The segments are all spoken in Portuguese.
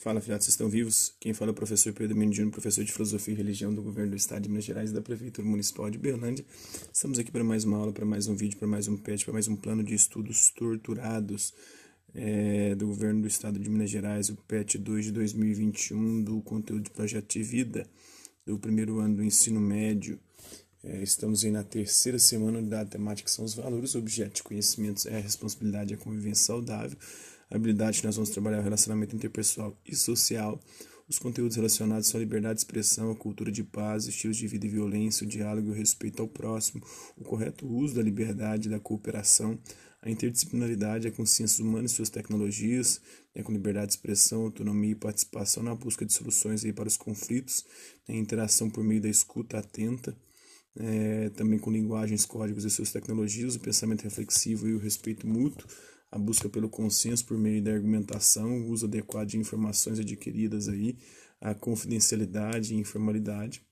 Fala, filhotes, vocês estão vivos? Quem fala é o professor Pedro Menino, professor de Filosofia e Religião do Governo do Estado de Minas Gerais e da Prefeitura Municipal de Berlândia. Estamos aqui para mais uma aula, para mais um vídeo, para mais um PET, para mais um plano de estudos torturados é, do Governo do Estado de Minas Gerais, o PET 2 de 2021, do conteúdo de Projeto de Vida, do primeiro ano do ensino médio. É, estamos aí na terceira semana da temática que são os valores, objetos conhecimentos, é a responsabilidade e a convivência saudável. A habilidade que nós vamos trabalhar o relacionamento interpessoal e social. Os conteúdos relacionados são a liberdade de expressão, a cultura de paz, estilos de vida e violência, o diálogo e o respeito ao próximo, o correto uso da liberdade e da cooperação, a interdisciplinaridade, a consciência humana e suas tecnologias, né, com liberdade de expressão, autonomia e participação na busca de soluções aí para os conflitos, né, interação por meio da escuta atenta, é, também com linguagens, códigos e suas tecnologias, o pensamento reflexivo e o respeito mútuo, a busca pelo consenso por meio da argumentação, o uso adequado de informações adquiridas aí, a confidencialidade e informalidade,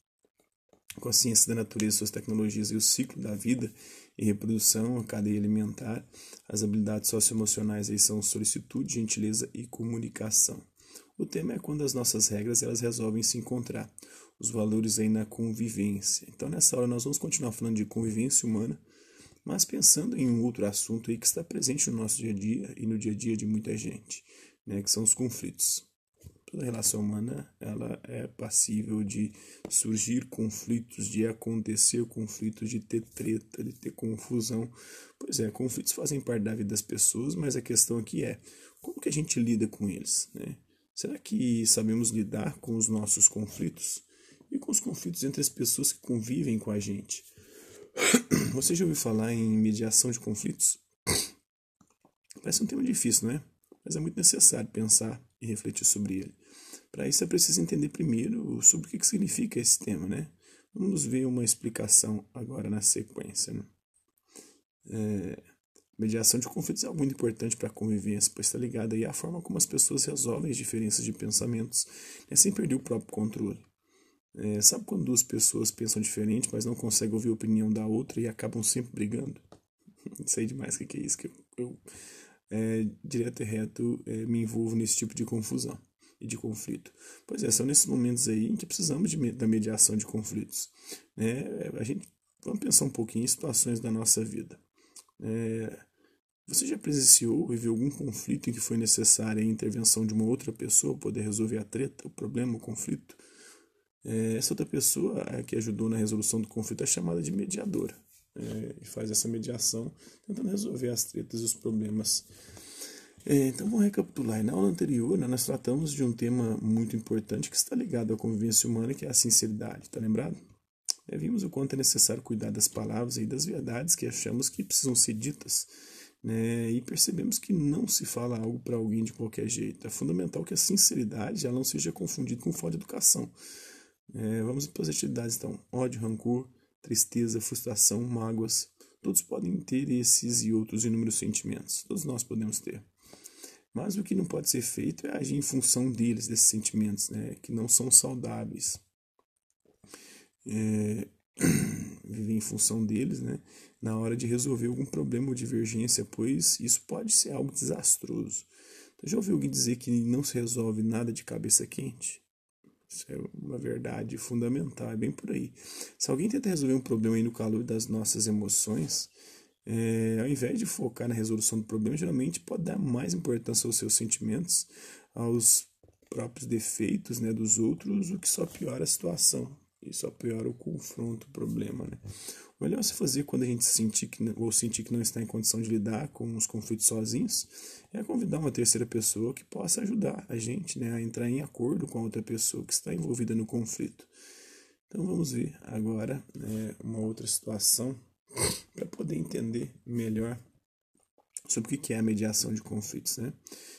consciência da natureza, suas tecnologias e o ciclo da vida e reprodução, a cadeia alimentar, as habilidades socioemocionais aí são solicitude, gentileza e comunicação. O tema é quando as nossas regras elas resolvem se encontrar, os valores aí na convivência. Então nessa aula nós vamos continuar falando de convivência humana, mas pensando em um outro assunto aí que está presente no nosso dia a dia e no dia a dia de muita gente, né, que são os conflitos. Toda relação humana ela é passível de surgir conflitos, de acontecer conflitos, de ter treta, de ter confusão. Pois é, conflitos fazem parte da vida das pessoas, mas a questão aqui é como que a gente lida com eles, né? Será que sabemos lidar com os nossos conflitos e com os conflitos entre as pessoas que convivem com a gente? Você já ouviu falar em mediação de conflitos? Parece um tema difícil, não é? Mas é muito necessário pensar e refletir sobre ele. Para isso é preciso entender primeiro sobre o que significa esse tema, né? Vamos ver uma explicação agora na sequência. Né? É, Mediação de conflitos é algo muito importante para a convivência, pois está ligada à forma como as pessoas resolvem as diferenças de pensamentos, né, sem perder o próprio controle. É, sabe quando duas pessoas pensam diferente, mas não conseguem ouvir a opinião da outra e acabam sempre brigando? Não sei demais o que é isso, que eu, eu é, direto e reto é, me envolvo nesse tipo de confusão e de conflito. Pois é, são nesses momentos aí que precisamos de, da mediação de conflitos. Né? A gente, vamos pensar um pouquinho em situações da nossa vida. É, você já presenciou e viu algum conflito em que foi necessária a intervenção de uma outra pessoa para poder resolver a treta, o problema, o conflito? É, essa outra pessoa que ajudou na resolução do conflito é chamada de mediadora. É, e faz essa mediação tentando resolver as tretas e os problemas. É, então vamos recapitular. Na aula anterior, né, nós tratamos de um tema muito importante que está ligado à convivência humana, que é a sinceridade. Está lembrado? É, vimos o quanto é necessário cuidar das palavras e das verdades que achamos que precisam ser ditas né? E percebemos que não se fala algo para alguém de qualquer jeito. É fundamental que a sinceridade ela não seja confundida com falta de educação. É, vamos para as atividades então: ódio, rancor, tristeza, frustração, mágoas. Todos podem ter esses e outros inúmeros sentimentos. Todos nós podemos ter. Mas o que não pode ser feito é agir em função deles, desses sentimentos, né, que não são saudáveis. É, viver em função deles, né, na hora de resolver algum problema ou divergência, pois isso pode ser algo desastroso. Então, já ouviu alguém dizer que não se resolve nada de cabeça quente? Isso é uma verdade fundamental, é bem por aí. Se alguém tenta resolver um problema aí no calor das nossas emoções, é, ao invés de focar na resolução do problema, geralmente pode dar mais importância aos seus sentimentos, aos próprios defeitos né, dos outros, o que só piora a situação e só piora o confronto, o problema. Né? O melhor se fazer quando a gente sentir que, ou sentir que não está em condição de lidar com os conflitos sozinhos é convidar uma terceira pessoa que possa ajudar a gente né, a entrar em acordo com a outra pessoa que está envolvida no conflito. Então vamos ver agora né, uma outra situação para poder entender melhor sobre o que é a mediação de conflitos. Né?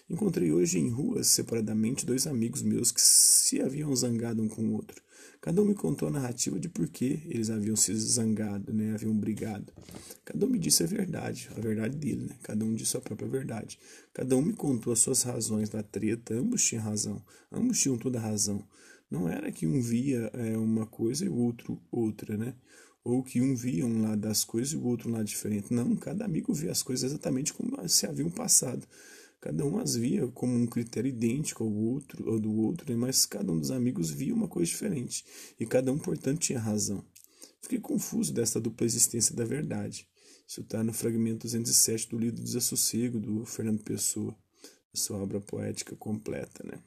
Encontrei hoje em ruas, separadamente, dois amigos meus que se haviam zangado um com o outro. Cada um me contou a narrativa de por que eles haviam se zangado, né? haviam brigado. Cada um me disse a verdade, a verdade dele, né? cada um disse a própria verdade. Cada um me contou as suas razões da treta, ambos tinham razão, ambos tinham toda a razão. Não era que um via é, uma coisa e o outro outra, né? Ou que um via um lado das coisas e o outro um lado diferente. Não, cada amigo via as coisas exatamente como se haviam passado. Cada um as via como um critério idêntico ao outro, ao do outro, né? mas cada um dos amigos via uma coisa diferente, e cada um, portanto, tinha razão. Fiquei confuso desta dupla existência da verdade. Isso está no fragmento 207 do livro Desassossego, do Fernando Pessoa, sua obra poética completa, né?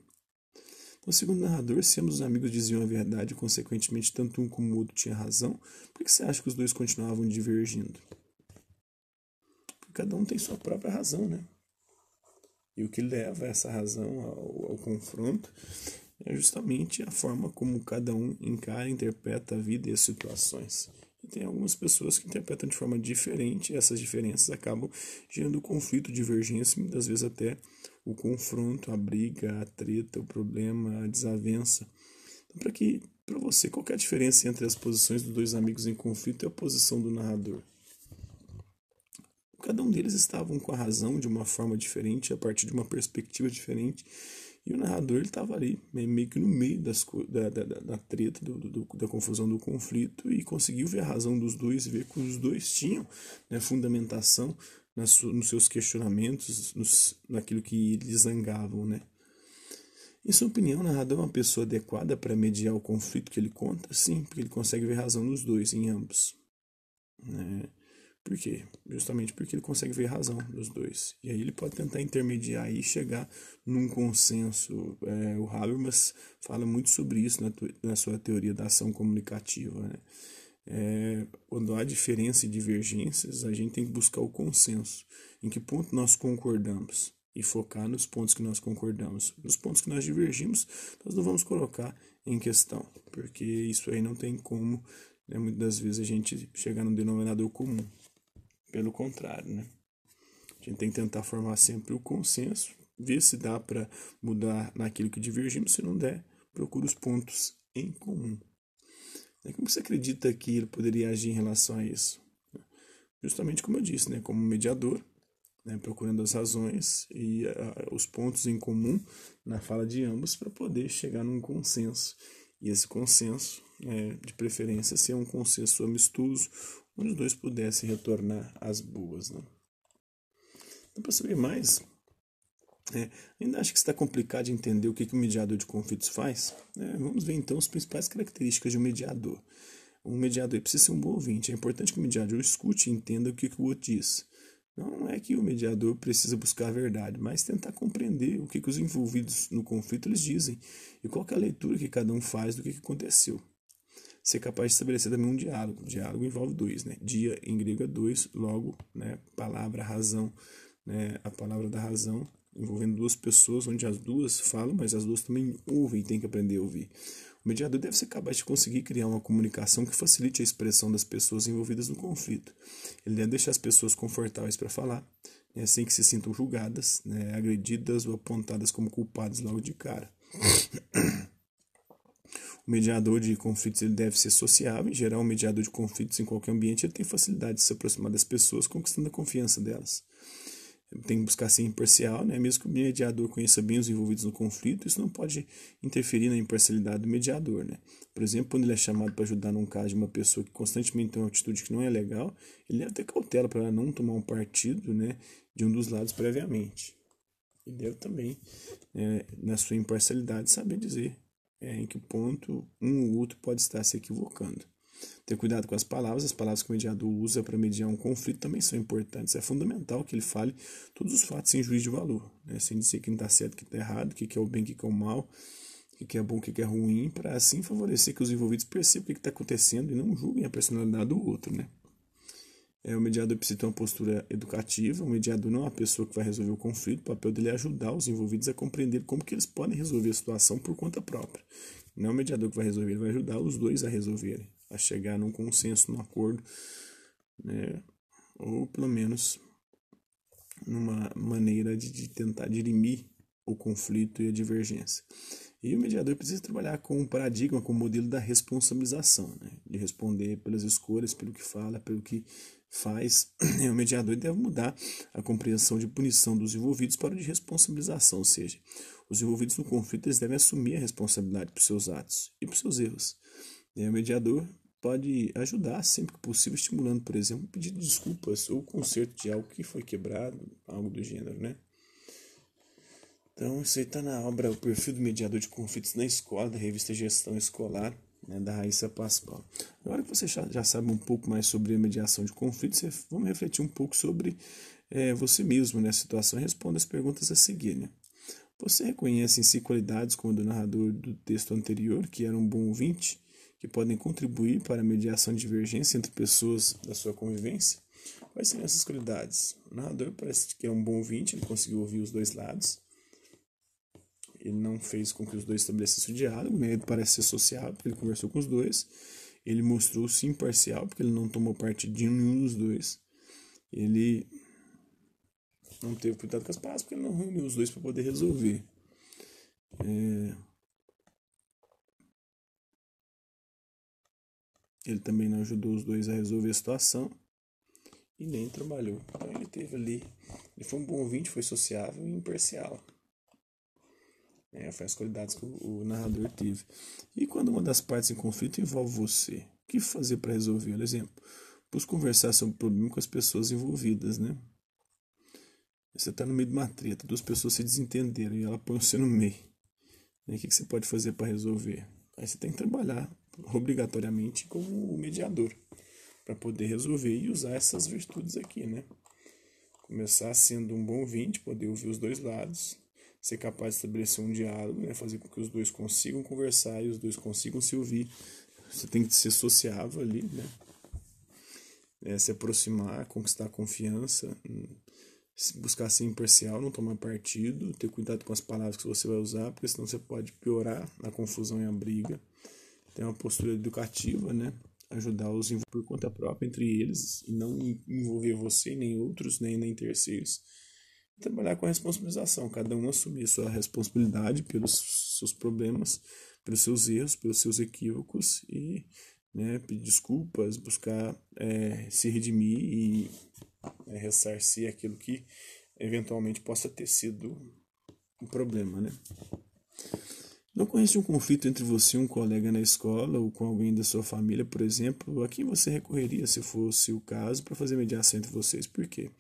Então, segundo o narrador, se ambos os amigos diziam a verdade e, consequentemente, tanto um como o outro tinha razão, por que você acha que os dois continuavam divergindo? Porque cada um tem sua própria razão, né? E o que leva essa razão ao, ao confronto é justamente a forma como cada um encara e interpreta a vida e as situações. E tem algumas pessoas que interpretam de forma diferente, e essas diferenças acabam gerando conflito, divergência, muitas vezes até o confronto, a briga, a treta, o problema, a desavença. Então, para que para você, qual é a diferença entre as posições dos dois amigos em conflito e a posição do narrador? Cada um deles estavam com a razão de uma forma diferente, a partir de uma perspectiva diferente, e o narrador estava ali, meio que no meio das, da, da, da treta, do, do, da confusão, do conflito, e conseguiu ver a razão dos dois, ver que os dois tinham né, fundamentação nos seus questionamentos, nos, naquilo que lhes zangavam. Né? Em sua opinião, o narrador é uma pessoa adequada para mediar o conflito que ele conta? Sim, porque ele consegue ver razão nos dois, em ambos. Né? Por quê? Justamente porque ele consegue ver razão dos dois. E aí ele pode tentar intermediar e chegar num consenso. É, o Habermas fala muito sobre isso na, na sua teoria da ação comunicativa. Né? É, quando há diferença e divergências, a gente tem que buscar o consenso. Em que ponto nós concordamos? E focar nos pontos que nós concordamos. Nos pontos que nós divergimos, nós não vamos colocar em questão, porque isso aí não tem como, né, muitas das vezes, a gente chegar no denominador comum. Pelo contrário, né? A gente tem que tentar formar sempre o consenso, ver se dá para mudar naquilo que divergimos, se não der, procura os pontos em comum. E como você acredita que ele poderia agir em relação a isso? Justamente como eu disse, né? como mediador, né? procurando as razões e uh, os pontos em comum na fala de ambos para poder chegar num consenso. E esse consenso, é, de preferência, ser um consenso amistoso, onde os dois pudessem retornar às boas. Né? Então, para saber mais, é, ainda acho que está complicado de entender o que, que o mediador de conflitos faz. É, vamos ver então as principais características de um mediador. Um mediador precisa ser um bom ouvinte. É importante que o mediador escute e entenda o que, que o outro diz. Não é que o mediador precisa buscar a verdade, mas tentar compreender o que, que os envolvidos no conflito eles dizem e qual é a leitura que cada um faz do que, que aconteceu ser capaz de estabelecer também um diálogo. Diálogo envolve dois, né? Dia em grego é dois, logo, né? Palavra, razão, né? A palavra da razão envolvendo duas pessoas, onde as duas falam, mas as duas também ouvem e têm que aprender a ouvir. O mediador deve ser capaz de conseguir criar uma comunicação que facilite a expressão das pessoas envolvidas no conflito. Ele deve deixar as pessoas confortáveis para falar, né, sem que se sintam julgadas, né, agredidas ou apontadas como culpadas logo de cara. O mediador de conflitos ele deve ser sociável. Em geral, o mediador de conflitos em qualquer ambiente ele tem facilidade de se aproximar das pessoas, conquistando a confiança delas. Tem que buscar ser imparcial, né? mesmo que o mediador conheça bem os envolvidos no conflito, isso não pode interferir na imparcialidade do mediador. Né? Por exemplo, quando ele é chamado para ajudar num caso de uma pessoa que constantemente tem uma atitude que não é legal, ele deve ter cautela para não tomar um partido né, de um dos lados previamente. E deve também, né, na sua imparcialidade, saber dizer é, em que ponto um ou outro pode estar se equivocando. Ter cuidado com as palavras, as palavras que o mediador usa para mediar um conflito também são importantes. É fundamental que ele fale todos os fatos sem juízo de valor, né? sem dizer que não está certo, que está errado, o que, que é o bem, o que, que é o mal, o que, é bom, o que, que é ruim, para assim favorecer que os envolvidos percebam o que está acontecendo e não julguem a personalidade do outro. Né? É, o mediador precisa ter uma postura educativa. O mediador não é uma pessoa que vai resolver o conflito. O papel dele é ajudar os envolvidos a compreender como que eles podem resolver a situação por conta própria. Não é o mediador que vai resolver, ele vai ajudar os dois a resolverem, a chegar num consenso, num acordo, né? ou pelo menos numa maneira de, de tentar dirimir o conflito e a divergência. E o mediador precisa trabalhar com um paradigma, com o um modelo da responsabilização, né? de responder pelas escolhas, pelo que fala, pelo que faz, o mediador deve mudar a compreensão de punição dos envolvidos para o de responsabilização, ou seja, os envolvidos no conflito eles devem assumir a responsabilidade por seus atos e por seus erros. E o mediador pode ajudar sempre que possível, estimulando, por exemplo, um pedido de desculpas ou conserto de algo que foi quebrado, algo do gênero, né? Então, isso aí está na obra O Perfil do Mediador de Conflitos na Escola, da revista Gestão Escolar, né, da Raíssa Pascoal. Agora que você já, sabe um pouco mais sobre a mediação de conflitos, vamos refletir um pouco sobre é, você mesmo nessa situação e responda as perguntas a seguir. Né? Você reconhece em si qualidades como do narrador do texto anterior, que era um bom ouvinte, que podem contribuir para a mediação de divergência entre pessoas da sua convivência? Quais são essas qualidades? O narrador parece que é um bom ouvinte, ele conseguiu ouvir os dois lados. Ele não fez com que os dois estabelecessem o diálogo, né? ele parece ser sociável, porque ele conversou com os dois. Ele mostrou-se imparcial, porque ele não tomou parte de nenhum dos dois. Ele não teve cuidado com as palavras, porque ele não reuniu os dois para poder resolver. É... Ele também não ajudou os dois a resolver a situação e nem trabalhou. Então ele teve ali, ele foi um bom ouvinte, foi sociável e imparcial. É, foi as qualidades que o, o, narrador teve. E quando uma das partes em conflito envolve você, o que fazer para resolver? Por exemplo, busque conversar sobre o problema com as pessoas envolvidas, né? Você está no meio de uma treta, duas pessoas se desentenderam e ela põe você no meio. E o que você pode fazer para resolver? Aí você tem que trabalhar obrigatoriamente como mediador para poder resolver e usar essas virtudes aqui, né? Começar sendo um bom ouvinte, poder ouvir os dois lados, ser capaz de estabelecer um diálogo, né? fazer com que os dois consigam conversar e os dois consigam se ouvir. Você tem que ser sociável ali, né? É, se aproximar, conquistar confiança, buscar ser imparcial, não tomar partido, ter cuidado com as palavras que você vai usar, porque senão você pode piorar a confusão e a briga. Ter uma postura educativa, né? Ajudar-os por conta própria entre eles e não envolver você, nem outros, nem, nem terceiros. Trabalhar com a responsabilização, cada um assumir sua responsabilidade pelos seus problemas, pelos seus erros, pelos seus equívocos e né, pedir desculpas, buscar é, se redimir e é, ressarcir aquilo que eventualmente possa ter sido um problema, né? Não conhece um conflito entre você e um colega na escola ou com alguém da sua família, por exemplo, a quem você recorreria se fosse o caso para fazer mediação entre vocês? Por quê?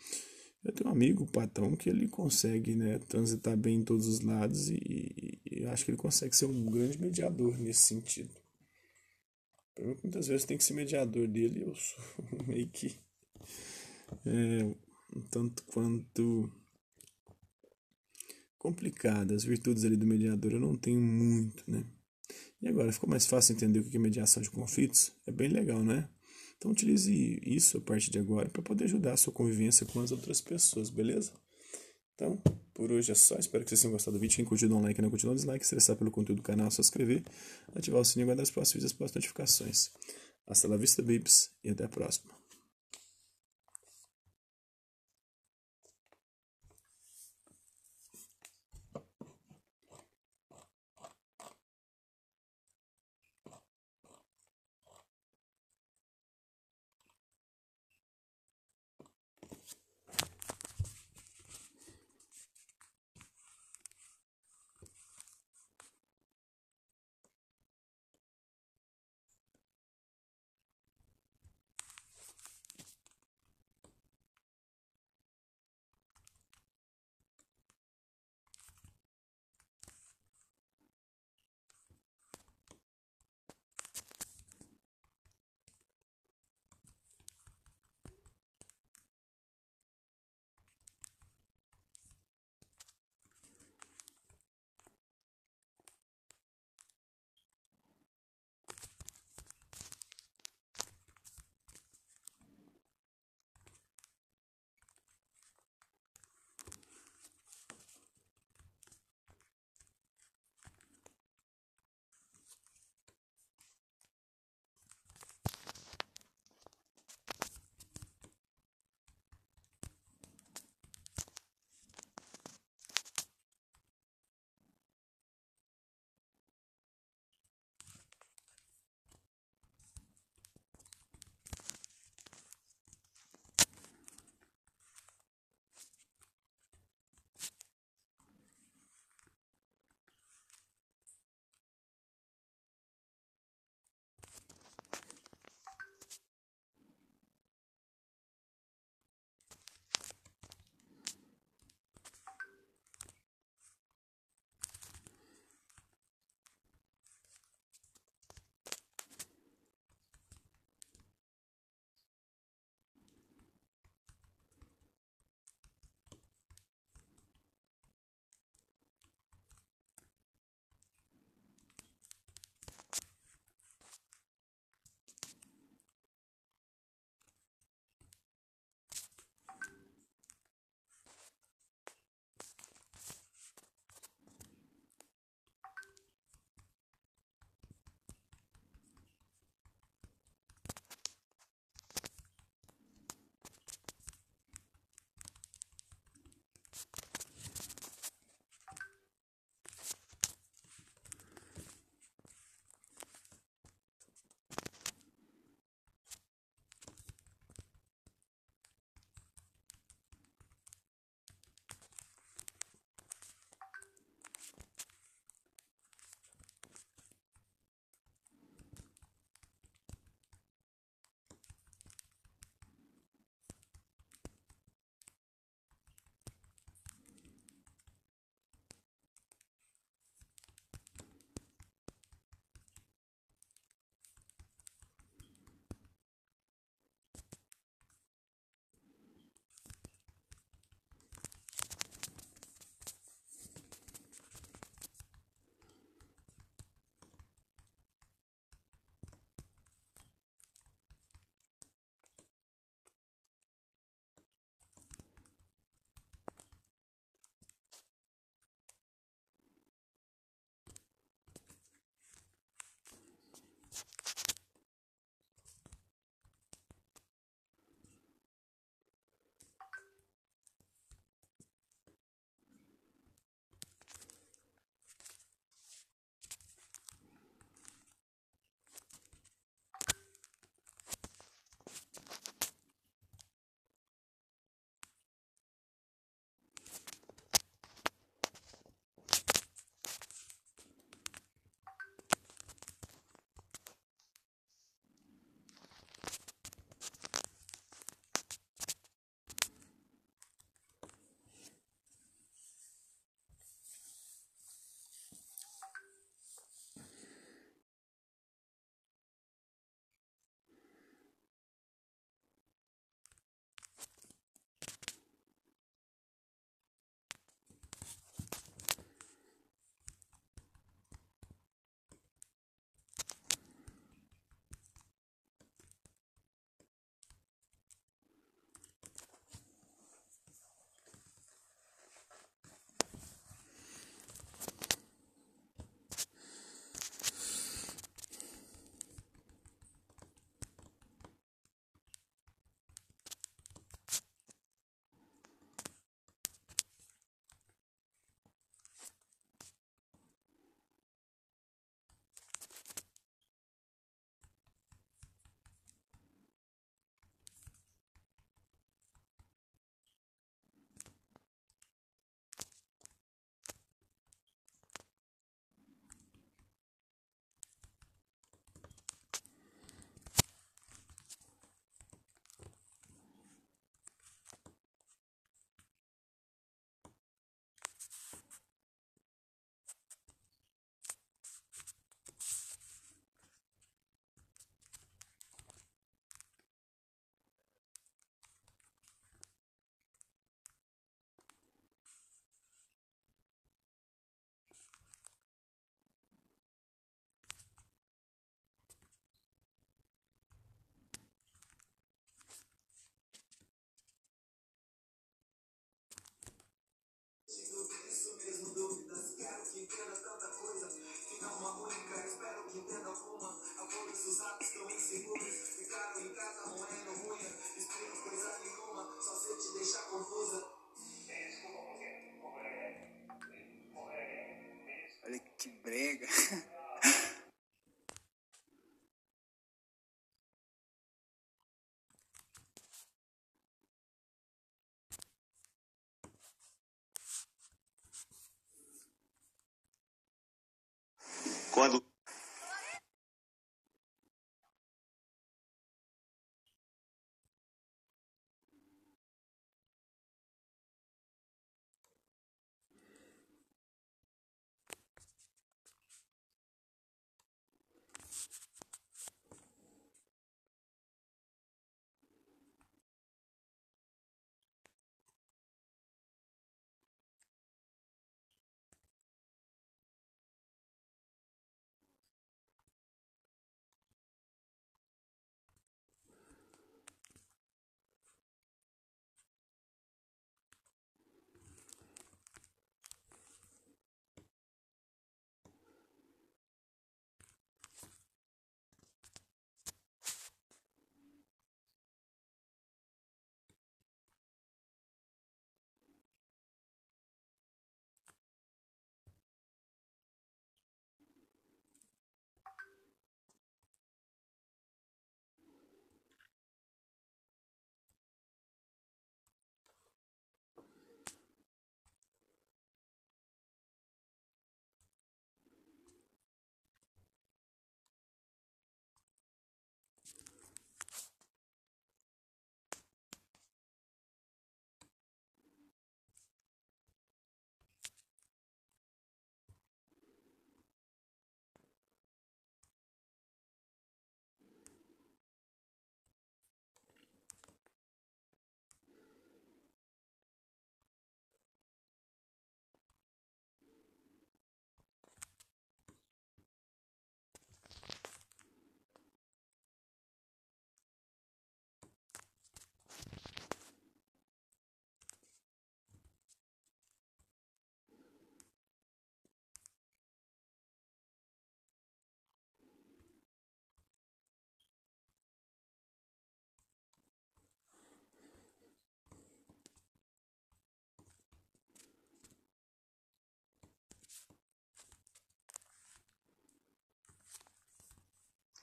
Eu tenho um amigo, o Patão, que ele consegue né, transitar bem em todos os lados e, e acho que ele consegue ser um grande mediador nesse sentido. Muitas vezes tem que ser mediador dele, eu sou meio que é, um tanto quanto complicada. As virtudes ali do mediador eu não tenho muito, né? E agora, ficou mais fácil entender o que é mediação de conflitos? É bem legal, né? Então utilize isso a partir de agora para poder ajudar a sua convivência com as outras pessoas, beleza? Então, por hoje é só. Espero que vocês tenham gostado do vídeo. Quem curtiu, dá um like, não curtiu, dá um dislike. Se interessar pelo conteúdo do canal, é só inscrever, ativar o sininho e aguardar os próximos vídeos e as próximas notificações. Hasta la vista, babes, e até a próxima.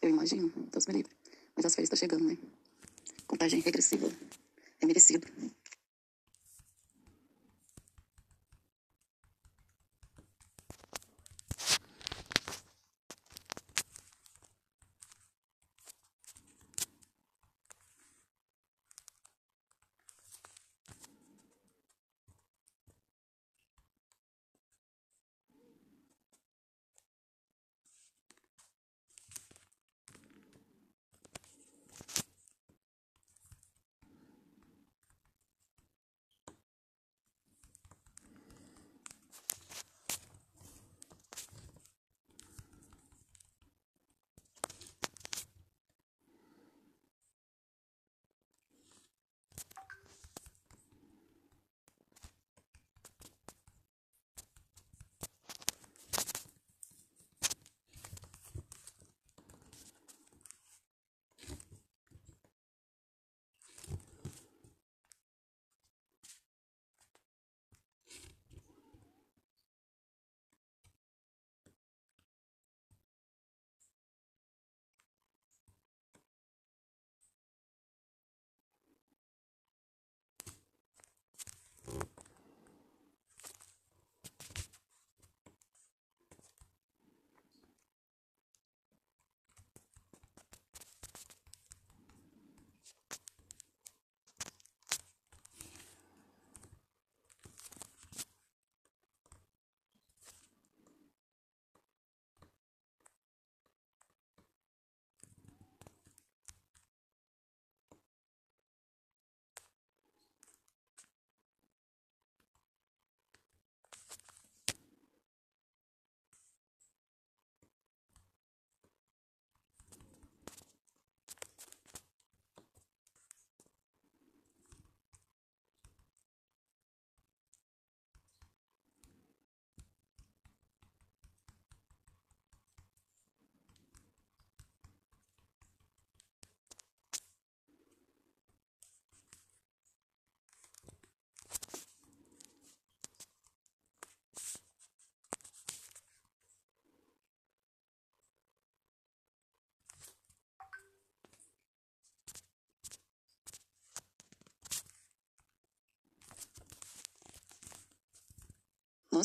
Eu imagino. Deus me livre. Mas as férias estão chegando, né? Contagem regressiva. É merecido.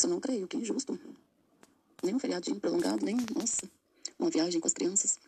Nossa, não creio, que injusto. Nem um feriadinho prolongado, nem, nossa, uma viagem com as crianças.